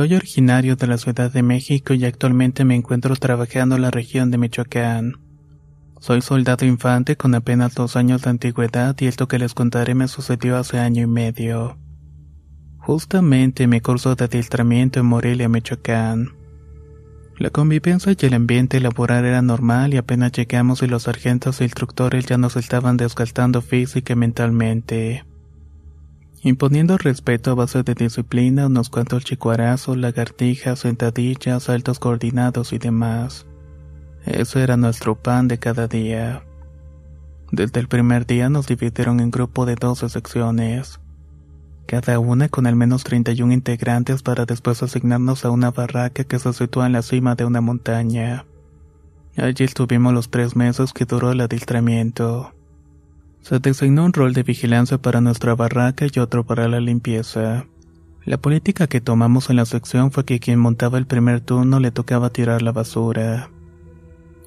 Soy originario de la Ciudad de México y actualmente me encuentro trabajando en la región de Michoacán. Soy soldado infante con apenas dos años de antigüedad y esto que les contaré me sucedió hace año y medio. Justamente mi curso de adiestramiento en Morelia, Michoacán. La convivencia y el ambiente laboral era normal y apenas llegamos y los sargentos e instructores ya nos estaban desgastando física y mentalmente imponiendo respeto a base de disciplina, unos cuantos chicuarazos, lagartijas, sentadillas, saltos coordinados y demás. Eso era nuestro pan de cada día. Desde el primer día nos dividieron en grupo de 12 secciones, cada una con al menos 31 integrantes para después asignarnos a una barraca que se sitúa en la cima de una montaña. Allí estuvimos los tres meses que duró el adiestramiento. Se designó un rol de vigilancia para nuestra barraca y otro para la limpieza. La política que tomamos en la sección fue que quien montaba el primer turno le tocaba tirar la basura.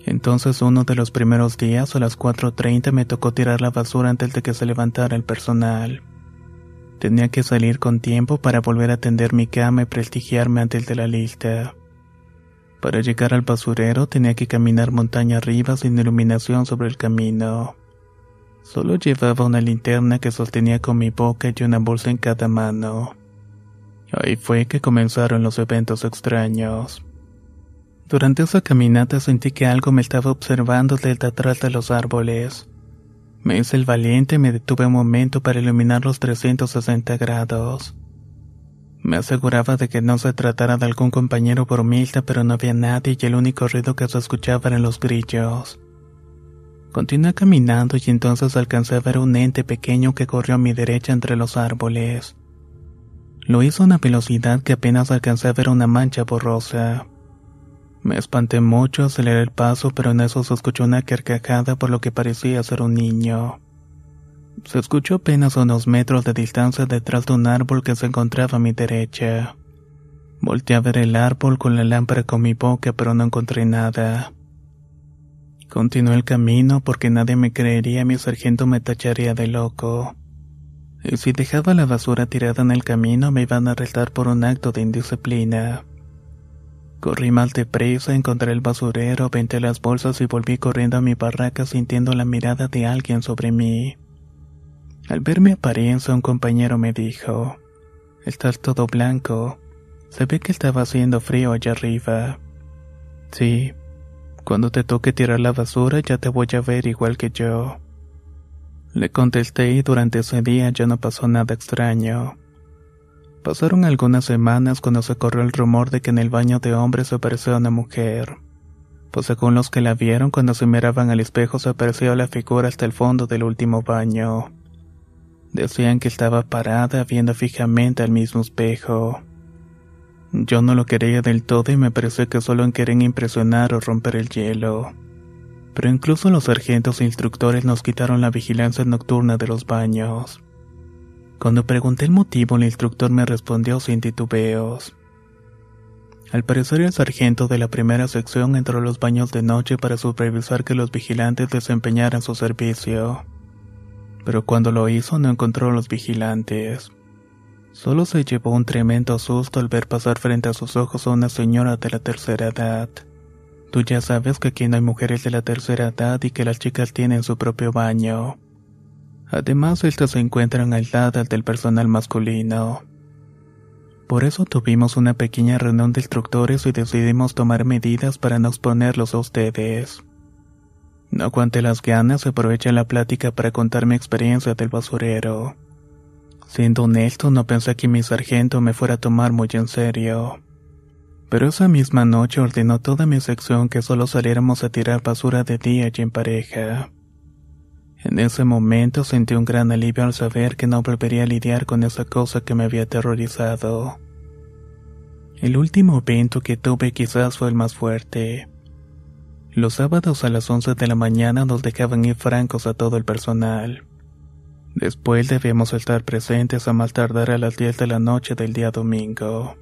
Entonces uno de los primeros días a las 4.30 me tocó tirar la basura antes de que se levantara el personal. Tenía que salir con tiempo para volver a tender mi cama y prestigiarme antes de la lista. Para llegar al basurero tenía que caminar montaña arriba sin iluminación sobre el camino. Solo llevaba una linterna que sostenía con mi boca y una bolsa en cada mano. Ahí fue que comenzaron los eventos extraños. Durante esa caminata sentí que algo me estaba observando desde atrás de los árboles. Me hice el valiente y me detuve un momento para iluminar los 360 grados. Me aseguraba de que no se tratara de algún compañero bromista, pero no había nadie y el único ruido que se escuchaba eran los grillos. Continué caminando y entonces alcancé a ver un ente pequeño que corrió a mi derecha entre los árboles. Lo hizo a una velocidad que apenas alcancé a ver una mancha borrosa. Me espanté mucho, aceleré el paso, pero en eso se escuchó una carcajada por lo que parecía ser un niño. Se escuchó apenas unos metros de distancia detrás de un árbol que se encontraba a mi derecha. Volté a ver el árbol con la lámpara con mi boca, pero no encontré nada. Continué el camino porque nadie me creería mi sargento me tacharía de loco. Y si dejaba la basura tirada en el camino me iban a arrestar por un acto de indisciplina. Corrí mal deprisa, encontré el basurero, venté las bolsas y volví corriendo a mi barraca sintiendo la mirada de alguien sobre mí. Al ver mi apariencia un compañero me dijo, Estás todo blanco. Se ve que estaba haciendo frío allá arriba. Sí, cuando te toque tirar la basura ya te voy a ver igual que yo. Le contesté y durante ese día ya no pasó nada extraño. Pasaron algunas semanas cuando se corrió el rumor de que en el baño de hombres apareció una mujer. Pues según los que la vieron cuando se miraban al espejo se apareció la figura hasta el fondo del último baño. Decían que estaba parada viendo fijamente al mismo espejo. Yo no lo quería del todo y me pareció que solo querían impresionar o romper el hielo. Pero incluso los sargentos e instructores nos quitaron la vigilancia nocturna de los baños. Cuando pregunté el motivo, el instructor me respondió sin titubeos. Al parecer el sargento de la primera sección entró a los baños de noche para supervisar que los vigilantes desempeñaran su servicio. Pero cuando lo hizo no encontró a los vigilantes. Solo se llevó un tremendo susto al ver pasar frente a sus ojos a una señora de la tercera edad. Tú ya sabes que aquí no hay mujeres de la tercera edad y que las chicas tienen su propio baño. Además, estas se encuentran aisladas del personal masculino. Por eso tuvimos una pequeña reunión de instructores y decidimos tomar medidas para no exponerlos a ustedes. No aguanté las ganas y aproveché la plática para contar mi experiencia del basurero. Siendo honesto, no pensé que mi sargento me fuera a tomar muy en serio. Pero esa misma noche ordenó toda mi sección que solo saliéramos a tirar basura de día y en pareja. En ese momento sentí un gran alivio al saber que no volvería a lidiar con esa cosa que me había aterrorizado. El último evento que tuve quizás fue el más fuerte. Los sábados a las 11 de la mañana nos dejaban ir francos a todo el personal. Después debíamos estar presentes a más tardar a las 10 de la noche del día domingo.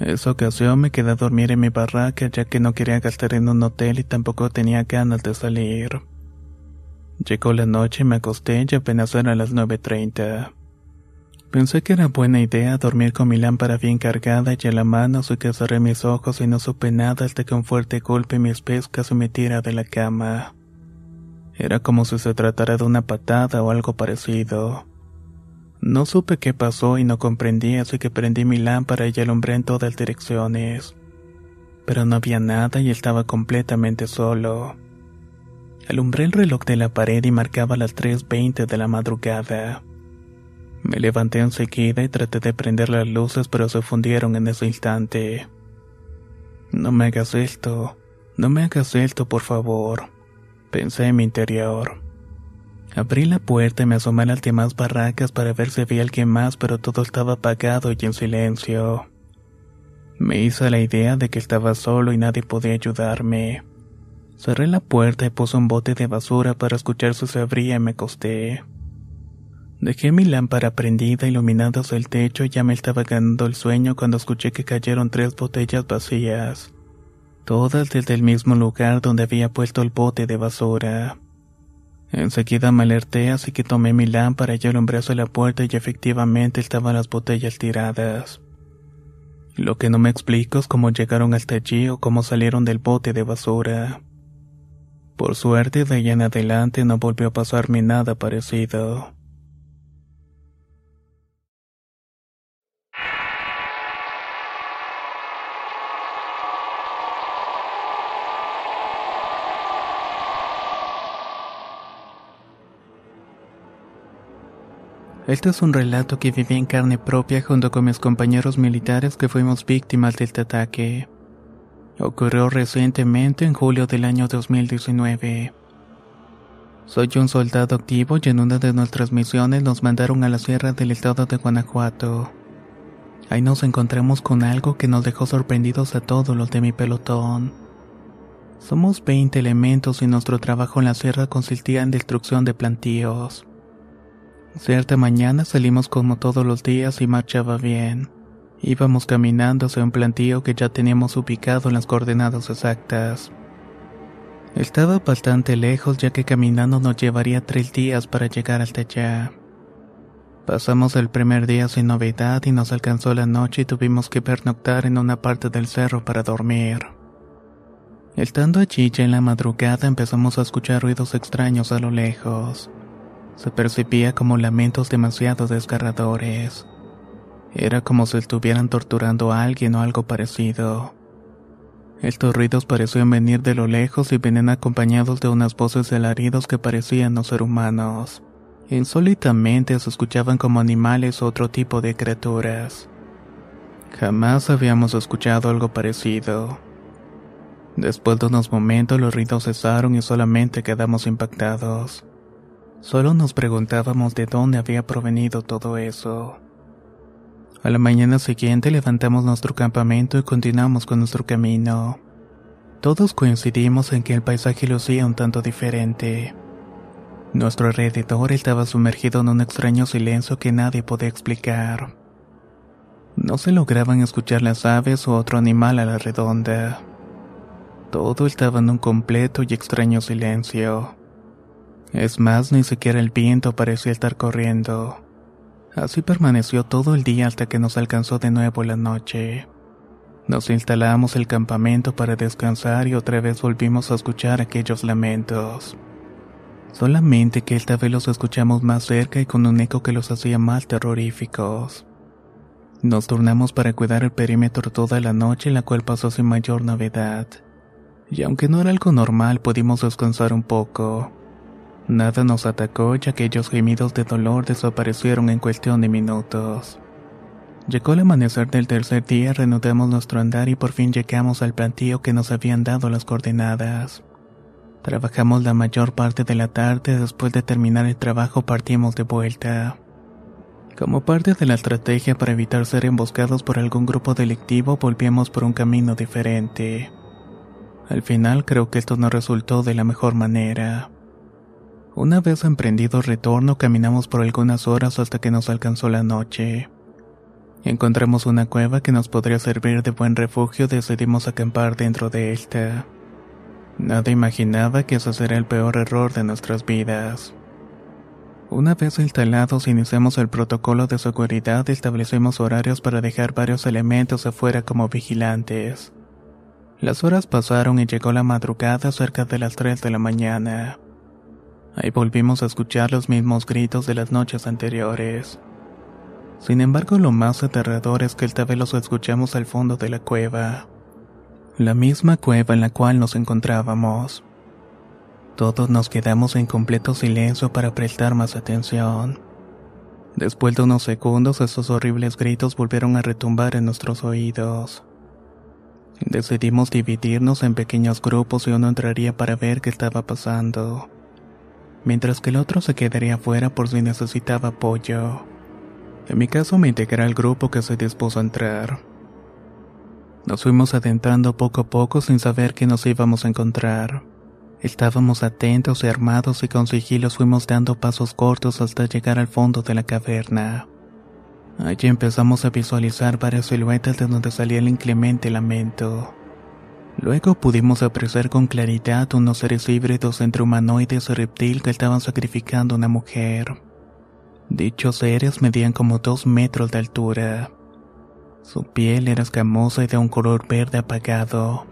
Esa ocasión me quedé a dormir en mi barraca ya que no quería gastar en un hotel y tampoco tenía ganas de salir. Llegó la noche y me acosté y apenas eran las 9.30. Pensé que era buena idea dormir con mi lámpara bien cargada y a la mano, así que cerré mis ojos y no supe nada hasta que un fuerte golpe en mis pies casi me tira de la cama. Era como si se tratara de una patada o algo parecido. No supe qué pasó y no comprendí, así que prendí mi lámpara y alumbré en todas direcciones. Pero no había nada y estaba completamente solo. Alumbré el reloj de la pared y marcaba las 3.20 de la madrugada. Me levanté enseguida y traté de prender las luces, pero se fundieron en ese instante. No me hagas esto, no me hagas esto, por favor, pensé en mi interior. Abrí la puerta y me asomé a las demás barracas para ver si había alguien más, pero todo estaba apagado y en silencio. Me hice la idea de que estaba solo y nadie podía ayudarme. Cerré la puerta y puse un bote de basura para escuchar si se abría y me acosté. Dejé mi lámpara prendida iluminada hacia el techo y ya me estaba ganando el sueño cuando escuché que cayeron tres botellas vacías. Todas desde el mismo lugar donde había puesto el bote de basura. Enseguida me alerté, así que tomé mi lámpara y alumbré hacia la puerta y efectivamente estaban las botellas tiradas. Lo que no me explico es cómo llegaron hasta allí o cómo salieron del bote de basura. Por suerte, de ahí en adelante no volvió a pasarme nada parecido. Este es un relato que viví en carne propia junto con mis compañeros militares que fuimos víctimas de este ataque. Ocurrió recientemente en julio del año 2019. Soy un soldado activo y en una de nuestras misiones nos mandaron a la sierra del estado de Guanajuato. Ahí nos encontramos con algo que nos dejó sorprendidos a todos los de mi pelotón. Somos 20 elementos y nuestro trabajo en la sierra consistía en destrucción de plantíos. Cierta mañana salimos como todos los días y marchaba bien. Íbamos caminando hacia un plantío que ya teníamos ubicado en las coordenadas exactas. Estaba bastante lejos ya que caminando nos llevaría tres días para llegar hasta allá. Pasamos el primer día sin novedad y nos alcanzó la noche y tuvimos que pernoctar en una parte del cerro para dormir. Estando allí ya en la madrugada empezamos a escuchar ruidos extraños a lo lejos. Se percibía como lamentos demasiado desgarradores. Era como si estuvieran torturando a alguien o algo parecido. Estos ruidos parecían venir de lo lejos y venían acompañados de unas voces de alaridos que parecían no ser humanos. Insólitamente se escuchaban como animales o otro tipo de criaturas. Jamás habíamos escuchado algo parecido. Después de unos momentos los ruidos cesaron y solamente quedamos impactados. Solo nos preguntábamos de dónde había provenido todo eso. A la mañana siguiente levantamos nuestro campamento y continuamos con nuestro camino. Todos coincidimos en que el paisaje lucía un tanto diferente. Nuestro alrededor estaba sumergido en un extraño silencio que nadie podía explicar. No se lograban escuchar las aves o otro animal a la redonda. Todo estaba en un completo y extraño silencio. Es más, ni siquiera el viento parecía estar corriendo. Así permaneció todo el día hasta que nos alcanzó de nuevo la noche. Nos instalamos el campamento para descansar y otra vez volvimos a escuchar aquellos lamentos. Solamente que esta vez los escuchamos más cerca y con un eco que los hacía más terroríficos. Nos turnamos para cuidar el perímetro toda la noche, la cual pasó sin mayor novedad. Y aunque no era algo normal, pudimos descansar un poco. Nada nos atacó que aquellos gemidos de dolor desaparecieron en cuestión de minutos. Llegó el amanecer del tercer día, reanudamos nuestro andar y por fin llegamos al plantío que nos habían dado las coordenadas. Trabajamos la mayor parte de la tarde, después de terminar el trabajo partimos de vuelta. Como parte de la estrategia para evitar ser emboscados por algún grupo delictivo, volvíamos por un camino diferente. Al final creo que esto no resultó de la mejor manera. Una vez emprendido retorno, caminamos por algunas horas hasta que nos alcanzó la noche. Encontramos una cueva que nos podría servir de buen refugio y decidimos acampar dentro de esta. Nada imaginaba que ese sería el peor error de nuestras vidas. Una vez instalados, iniciamos el protocolo de seguridad y establecimos horarios para dejar varios elementos afuera como vigilantes. Las horas pasaron y llegó la madrugada cerca de las 3 de la mañana. Ahí volvimos a escuchar los mismos gritos de las noches anteriores. Sin embargo, lo más aterrador es que esta vez los escuchamos al fondo de la cueva. La misma cueva en la cual nos encontrábamos. Todos nos quedamos en completo silencio para prestar más atención. Después de unos segundos, esos horribles gritos volvieron a retumbar en nuestros oídos. Decidimos dividirnos en pequeños grupos y uno entraría para ver qué estaba pasando, mientras que el otro se quedaría fuera por si necesitaba apoyo. En mi caso me integré al grupo que se dispuso a entrar. Nos fuimos adentrando poco a poco sin saber qué nos íbamos a encontrar. Estábamos atentos y armados y con sigilos fuimos dando pasos cortos hasta llegar al fondo de la caverna. Allí empezamos a visualizar varias siluetas de donde salía el inclemente lamento. Luego pudimos apreciar con claridad unos seres híbridos entre humanoides y reptil que estaban sacrificando a una mujer. Dichos seres medían como dos metros de altura. Su piel era escamosa y de un color verde apagado.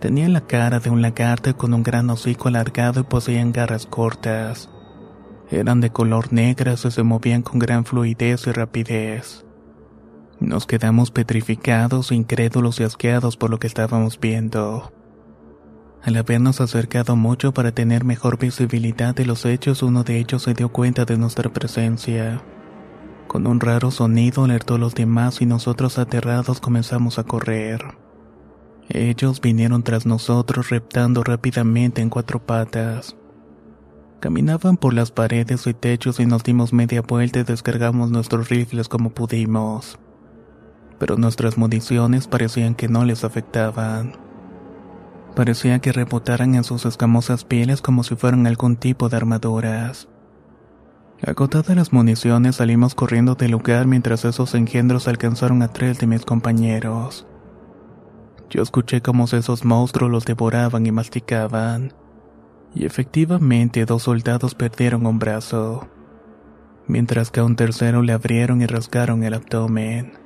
Tenía la cara de un lagarto con un gran hocico alargado y poseían garras cortas. Eran de color negras y se movían con gran fluidez y rapidez. Nos quedamos petrificados, incrédulos y asqueados por lo que estábamos viendo. Al habernos acercado mucho para tener mejor visibilidad de los hechos, uno de ellos se dio cuenta de nuestra presencia. Con un raro sonido alertó a los demás y nosotros aterrados comenzamos a correr. Ellos vinieron tras nosotros reptando rápidamente en cuatro patas. Caminaban por las paredes y techos y nos dimos media vuelta y descargamos nuestros rifles como pudimos. Pero nuestras municiones parecían que no les afectaban. Parecía que rebotaran en sus escamosas pieles como si fueran algún tipo de armaduras. Agotadas las municiones salimos corriendo del lugar mientras esos engendros alcanzaron a tres de mis compañeros. Yo escuché cómo esos monstruos los devoraban y masticaban. Y efectivamente dos soldados perdieron un brazo, mientras que a un tercero le abrieron y rasgaron el abdomen.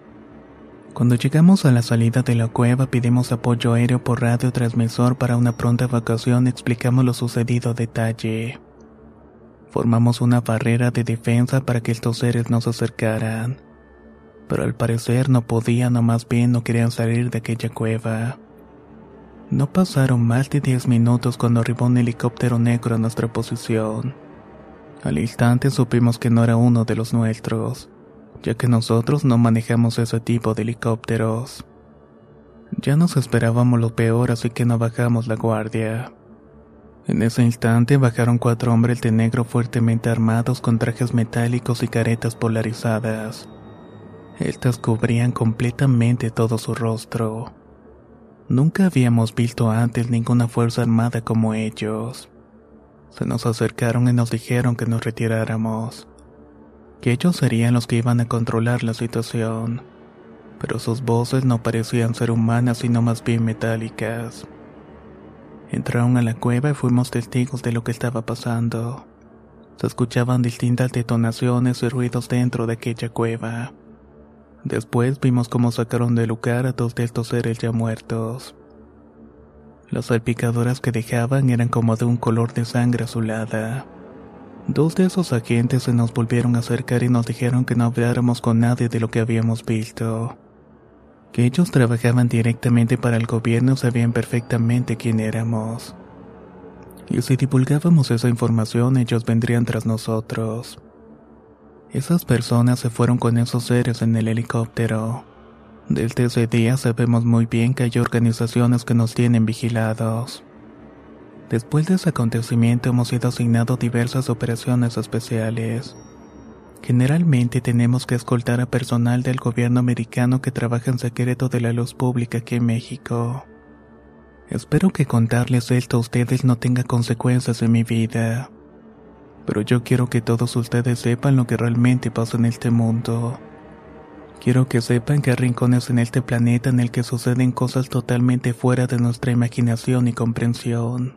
Cuando llegamos a la salida de la cueva pedimos apoyo aéreo por radio transmisor para una pronta evacuación y explicamos lo sucedido detalle. Formamos una barrera de defensa para que estos seres no se acercaran. Pero al parecer no podían o más bien no querían salir de aquella cueva. No pasaron más de 10 minutos cuando arribó un helicóptero negro a nuestra posición. Al instante supimos que no era uno de los nuestros ya que nosotros no manejamos ese tipo de helicópteros. Ya nos esperábamos lo peor, así que no bajamos la guardia. En ese instante bajaron cuatro hombres de negro fuertemente armados con trajes metálicos y caretas polarizadas. Estas cubrían completamente todo su rostro. Nunca habíamos visto antes ninguna fuerza armada como ellos. Se nos acercaron y nos dijeron que nos retiráramos que ellos serían los que iban a controlar la situación, pero sus voces no parecían ser humanas sino más bien metálicas. Entraron a la cueva y fuimos testigos de lo que estaba pasando. Se escuchaban distintas detonaciones y ruidos dentro de aquella cueva. Después vimos cómo sacaron del lugar a dos de estos seres ya muertos. Las salpicaduras que dejaban eran como de un color de sangre azulada. Dos de esos agentes se nos volvieron a acercar y nos dijeron que no habláramos con nadie de lo que habíamos visto. Que ellos trabajaban directamente para el gobierno sabían perfectamente quién éramos. Y si divulgábamos esa información ellos vendrían tras nosotros. Esas personas se fueron con esos seres en el helicóptero. Desde ese día sabemos muy bien que hay organizaciones que nos tienen vigilados. Después de ese acontecimiento hemos sido asignados diversas operaciones especiales. Generalmente tenemos que escoltar a personal del gobierno americano que trabaja en secreto de la luz pública aquí en México. Espero que contarles esto a ustedes no tenga consecuencias en mi vida. Pero yo quiero que todos ustedes sepan lo que realmente pasa en este mundo. Quiero que sepan que hay rincones en este planeta en el que suceden cosas totalmente fuera de nuestra imaginación y comprensión,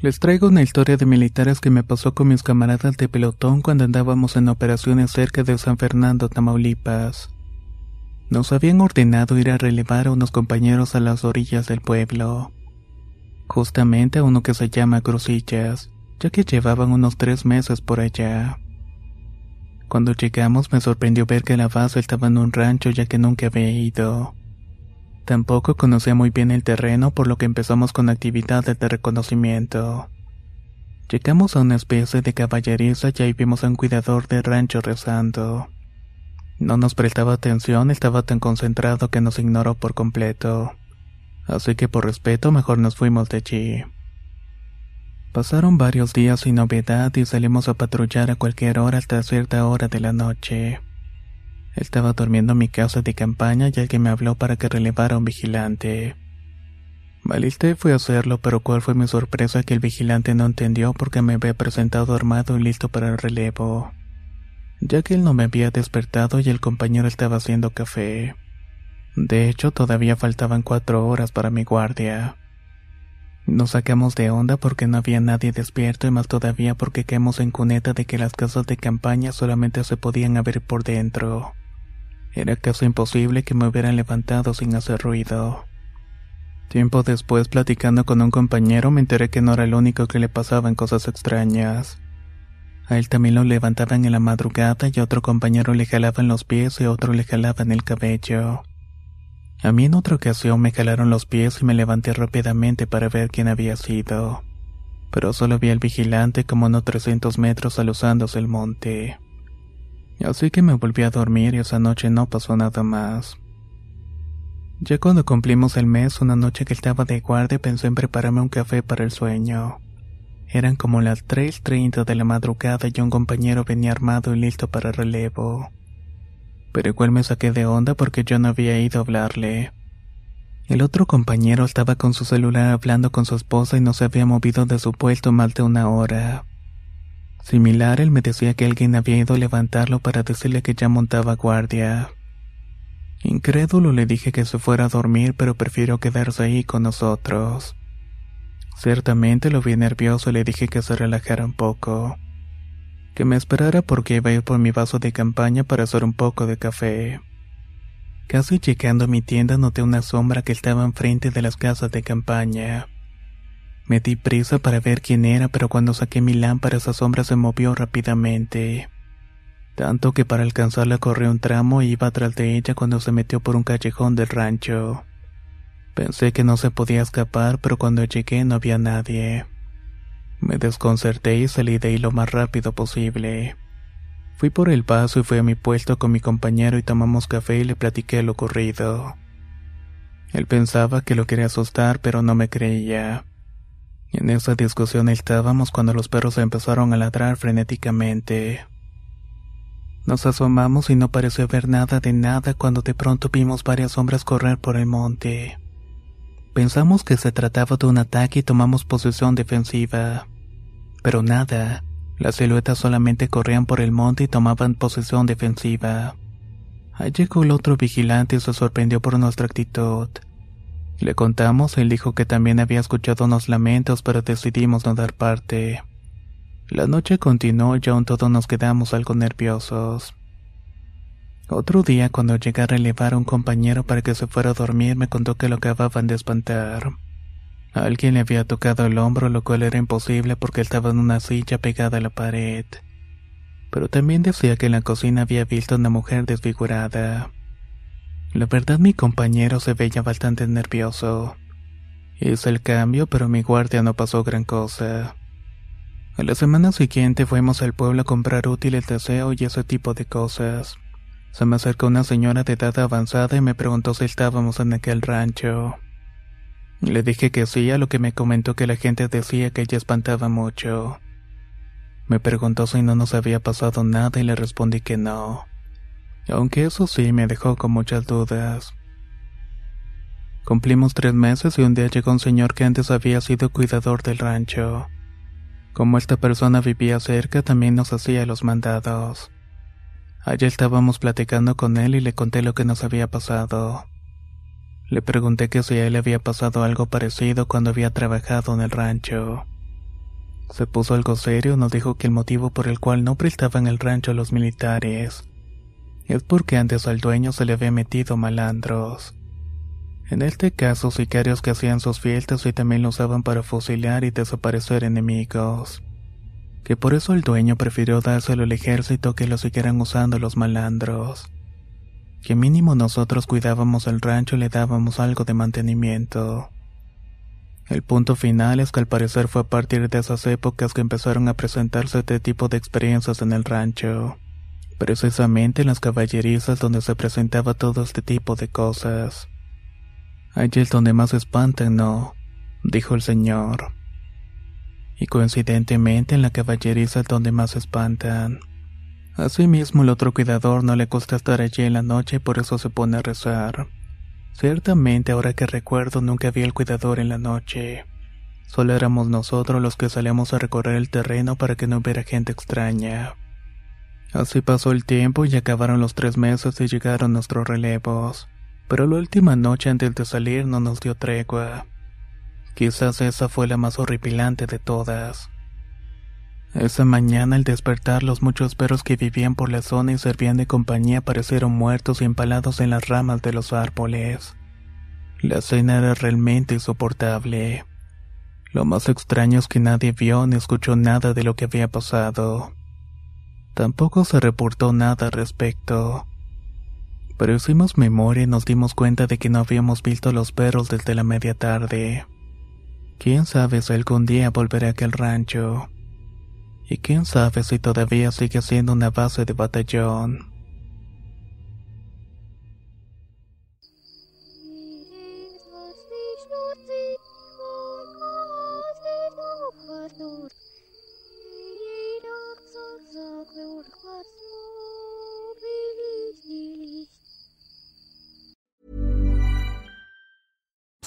Les traigo una historia de militares que me pasó con mis camaradas de pelotón cuando andábamos en operaciones cerca de San Fernando, Tamaulipas. Nos habían ordenado ir a relevar a unos compañeros a las orillas del pueblo. Justamente a uno que se llama Crucillas, ya que llevaban unos tres meses por allá. Cuando llegamos me sorprendió ver que la base estaba en un rancho ya que nunca había ido. Tampoco conocía muy bien el terreno, por lo que empezamos con actividades de reconocimiento. Llegamos a una especie de caballeriza y ahí vimos a un cuidador de rancho rezando. No nos prestaba atención, estaba tan concentrado que nos ignoró por completo. Así que por respeto mejor nos fuimos de allí. Pasaron varios días sin novedad y salimos a patrullar a cualquier hora hasta cierta hora de la noche. Estaba durmiendo en mi casa de campaña y alguien me habló para que relevara a un vigilante. Maliste fue a hacerlo, pero cuál fue mi sorpresa que el vigilante no entendió porque me había presentado armado y listo para el relevo. Ya que él no me había despertado y el compañero estaba haciendo café. De hecho, todavía faltaban cuatro horas para mi guardia. Nos sacamos de onda porque no había nadie despierto y más todavía porque caemos en cuneta de que las casas de campaña solamente se podían abrir por dentro. Era casi imposible que me hubieran levantado sin hacer ruido. Tiempo después, platicando con un compañero, me enteré que no era el único que le pasaban cosas extrañas. A él también lo levantaban en la madrugada y a otro compañero le jalaban los pies y a otro le jalaban el cabello. A mí en otra ocasión me jalaron los pies y me levanté rápidamente para ver quién había sido. Pero solo vi al vigilante como unos 300 metros alusándose el monte. Así que me volví a dormir y esa noche no pasó nada más. Ya cuando cumplimos el mes, una noche que estaba de guardia pensé en prepararme un café para el sueño. Eran como las 3.30 de la madrugada y un compañero venía armado y listo para relevo. Pero igual me saqué de onda porque yo no había ido a hablarle. El otro compañero estaba con su celular hablando con su esposa y no se había movido de su puesto más de una hora. Similar, él me decía que alguien había ido a levantarlo para decirle que ya montaba guardia. Incrédulo le dije que se fuera a dormir, pero prefirió quedarse ahí con nosotros. Ciertamente lo vi nervioso y le dije que se relajara un poco. Que me esperara porque iba a ir por mi vaso de campaña para hacer un poco de café. Casi llegando a mi tienda noté una sombra que estaba enfrente de las casas de campaña. Me di prisa para ver quién era, pero cuando saqué mi lámpara esa sombra se movió rápidamente. Tanto que para alcanzarla corrí un tramo y iba tras de ella cuando se metió por un callejón del rancho. Pensé que no se podía escapar, pero cuando llegué no había nadie. Me desconcerté y salí de ahí lo más rápido posible. Fui por el paso y fui a mi puesto con mi compañero y tomamos café y le platiqué lo ocurrido. Él pensaba que lo quería asustar, pero no me creía. En esa discusión estábamos cuando los perros empezaron a ladrar frenéticamente. Nos asomamos y no pareció ver nada de nada cuando de pronto vimos varias sombras correr por el monte. Pensamos que se trataba de un ataque y tomamos posición defensiva. Pero nada, las siluetas solamente corrían por el monte y tomaban posición defensiva. Allí llegó el otro vigilante y se sorprendió por nuestra actitud. Le contamos, él dijo que también había escuchado unos lamentos, pero decidimos no dar parte. La noche continuó y aún todos nos quedamos algo nerviosos. Otro día, cuando llegué a relevar a un compañero para que se fuera a dormir, me contó que lo acababan de espantar. Alguien le había tocado el hombro, lo cual era imposible porque estaba en una silla pegada a la pared. Pero también decía que en la cocina había visto a una mujer desfigurada. La verdad mi compañero se veía bastante nervioso. Hice el cambio, pero mi guardia no pasó gran cosa. A la semana siguiente fuimos al pueblo a comprar útiles de aseo y ese tipo de cosas. Se me acercó una señora de edad avanzada y me preguntó si estábamos en aquel rancho. Le dije que sí, a lo que me comentó que la gente decía que ella espantaba mucho. Me preguntó si no nos había pasado nada y le respondí que no aunque eso sí me dejó con muchas dudas. Cumplimos tres meses y un día llegó un señor que antes había sido cuidador del rancho. Como esta persona vivía cerca, también nos hacía los mandados. Allí estábamos platicando con él y le conté lo que nos había pasado. Le pregunté que si a él le había pasado algo parecido cuando había trabajado en el rancho. Se puso algo serio, nos dijo que el motivo por el cual no prestaban el rancho a los militares es porque antes al dueño se le había metido malandros. En este caso, sicarios que hacían sus fiestas y también lo usaban para fusilar y desaparecer enemigos. Que por eso el dueño prefirió dárselo al ejército que lo siguieran usando los malandros. Que mínimo nosotros cuidábamos el rancho y le dábamos algo de mantenimiento. El punto final es que al parecer fue a partir de esas épocas que empezaron a presentarse este tipo de experiencias en el rancho precisamente en las caballerizas donde se presentaba todo este tipo de cosas. Allí es donde más espantan, ¿no? dijo el señor. Y coincidentemente en la caballeriza es donde más espantan. Asimismo, el otro cuidador no le gusta estar allí en la noche y por eso se pone a rezar. Ciertamente, ahora que recuerdo, nunca había el cuidador en la noche. Solo éramos nosotros los que salíamos a recorrer el terreno para que no hubiera gente extraña. Así pasó el tiempo y acabaron los tres meses y llegaron nuestros relevos. Pero la última noche antes de salir no nos dio tregua. Quizás esa fue la más horripilante de todas. Esa mañana al despertar los muchos perros que vivían por la zona y servían de compañía aparecieron muertos y empalados en las ramas de los árboles. La escena era realmente insoportable. Lo más extraño es que nadie vio ni escuchó nada de lo que había pasado. Tampoco se reportó nada al respecto. Pero hicimos memoria y nos dimos cuenta de que no habíamos visto a los perros desde la media tarde. Quién sabe si algún día volveré a aquel rancho. Y quién sabe si todavía sigue siendo una base de batallón.